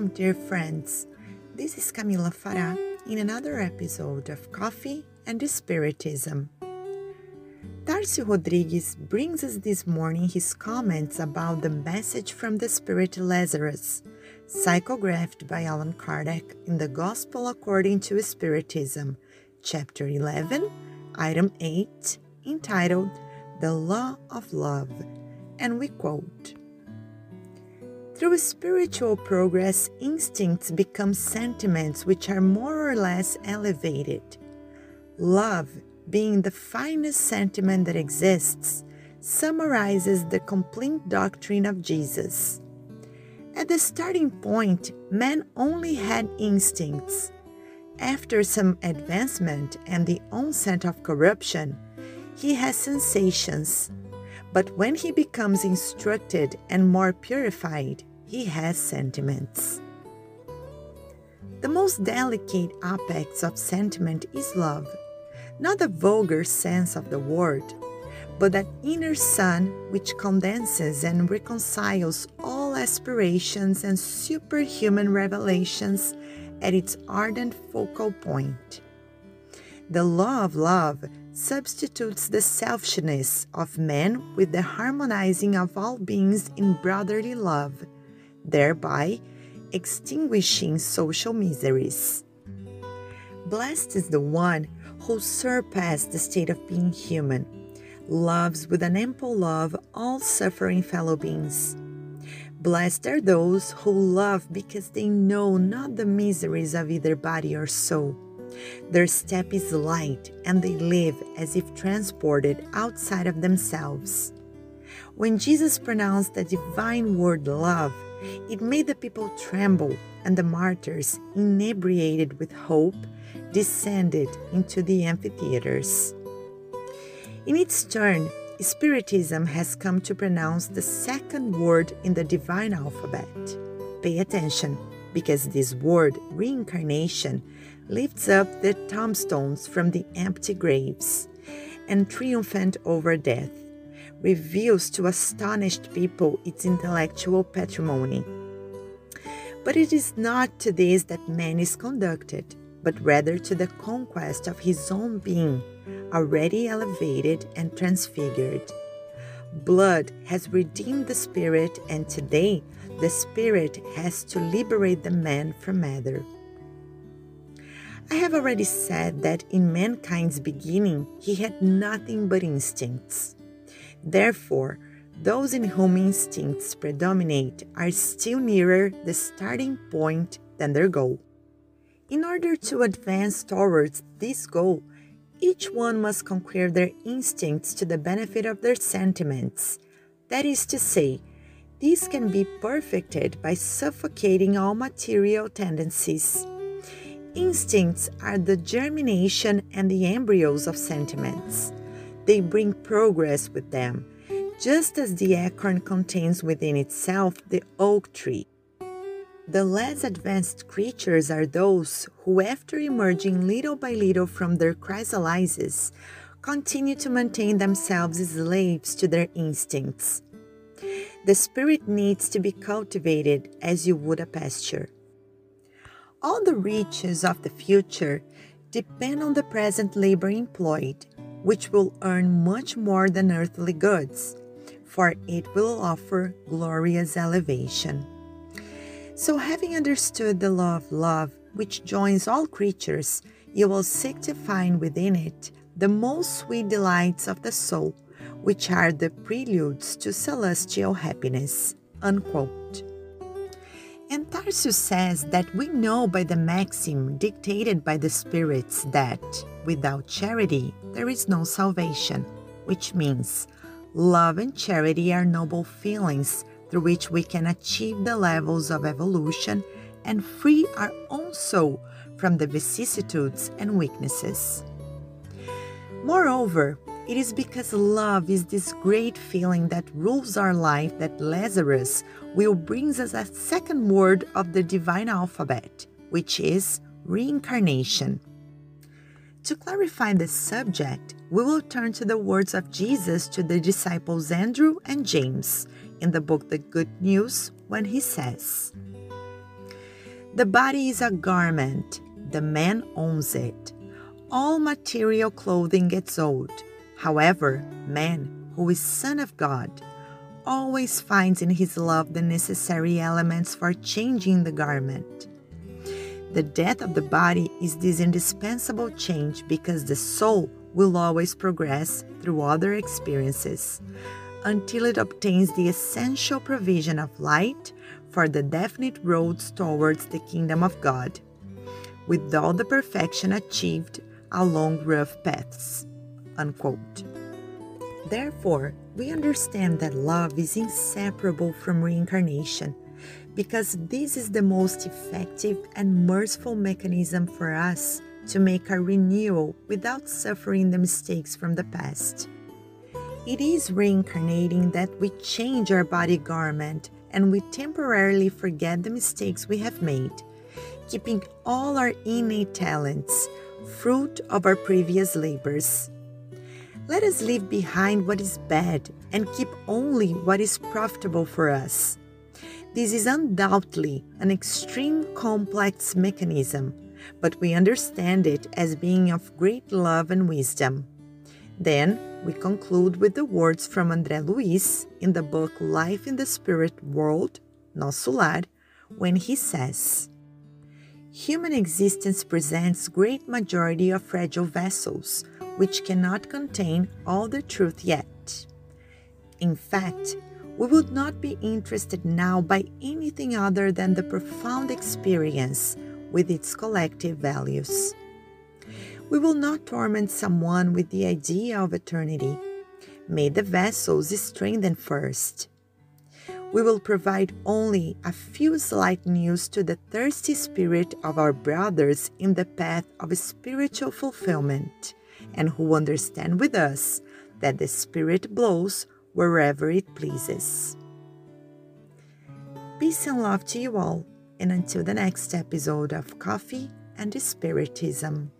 Welcome, dear friends. This is Camila Farah in another episode of Coffee and Spiritism. Tarcio Rodriguez brings us this morning his comments about the message from the Spirit Lazarus, psychographed by Allan Kardec in the Gospel according to Spiritism, chapter 11, item 8, entitled The Law of Love. And we quote through spiritual progress, instincts become sentiments which are more or less elevated. Love, being the finest sentiment that exists, summarizes the complete doctrine of Jesus. At the starting point, man only had instincts. After some advancement and the onset of corruption, he has sensations. But when he becomes instructed and more purified, he has sentiments. The most delicate apex of sentiment is love, not the vulgar sense of the word, but that inner sun which condenses and reconciles all aspirations and superhuman revelations at its ardent focal point. The law of love substitutes the selfishness of man with the harmonizing of all beings in brotherly love thereby extinguishing social miseries. Blessed is the one who surpassed the state of being human, loves with an ample love all suffering fellow beings. Blessed are those who love because they know not the miseries of either body or soul. Their step is light and they live as if transported outside of themselves. When Jesus pronounced the divine word love, it made the people tremble, and the martyrs, inebriated with hope, descended into the amphitheaters. In its turn, Spiritism has come to pronounce the second word in the divine alphabet. Pay attention, because this word, reincarnation, lifts up the tombstones from the empty graves and triumphant over death reveals to astonished people its intellectual patrimony. But it is not to this that man is conducted, but rather to the conquest of his own being, already elevated and transfigured. Blood has redeemed the spirit, and today the spirit has to liberate the man from matter. I have already said that in mankind's beginning he had nothing but instincts. Therefore, those in whom instincts predominate are still nearer the starting point than their goal. In order to advance towards this goal, each one must conquer their instincts to the benefit of their sentiments. That is to say, these can be perfected by suffocating all material tendencies. Instincts are the germination and the embryos of sentiments. They bring progress with them, just as the acorn contains within itself the oak tree. The less advanced creatures are those who, after emerging little by little from their chrysalises, continue to maintain themselves slaves to their instincts. The spirit needs to be cultivated as you would a pasture. All the riches of the future depend on the present labor employed which will earn much more than earthly goods, for it will offer glorious elevation. So, having understood the law of love, which joins all creatures, you will seek to find within it the most sweet delights of the soul, which are the preludes to celestial happiness. Unquote. And Tarcio says that we know by the maxim dictated by the spirits that without charity there is no salvation, which means love and charity are noble feelings through which we can achieve the levels of evolution and free our own soul from the vicissitudes and weaknesses. Moreover, it is because love is this great feeling that rules our life that Lazarus will bring us a second word of the divine alphabet, which is reincarnation. To clarify this subject, we will turn to the words of Jesus to the disciples Andrew and James in the book The Good News when he says, The body is a garment, the man owns it. All material clothing gets old. However, man, who is Son of God, always finds in his love the necessary elements for changing the garment. The death of the body is this indispensable change because the soul will always progress through other experiences until it obtains the essential provision of light for the definite roads towards the kingdom of God, with all the perfection achieved along rough paths. Unquote. Therefore, we understand that love is inseparable from reincarnation because this is the most effective and merciful mechanism for us to make a renewal without suffering the mistakes from the past. It is reincarnating that we change our body garment and we temporarily forget the mistakes we have made, keeping all our innate talents, fruit of our previous labors. Let us leave behind what is bad and keep only what is profitable for us. This is undoubtedly an extreme complex mechanism, but we understand it as being of great love and wisdom. Then we conclude with the words from André Luiz in the book Life in the Spirit World, Nosso Lar, when he says, Human existence presents great majority of fragile vessels, which cannot contain all the truth yet. In fact, we would not be interested now by anything other than the profound experience with its collective values. We will not torment someone with the idea of eternity. May the vessels strengthen first. We will provide only a few slight news to the thirsty spirit of our brothers in the path of spiritual fulfillment, and who understand with us that the Spirit blows wherever it pleases. Peace and love to you all, and until the next episode of Coffee and Spiritism.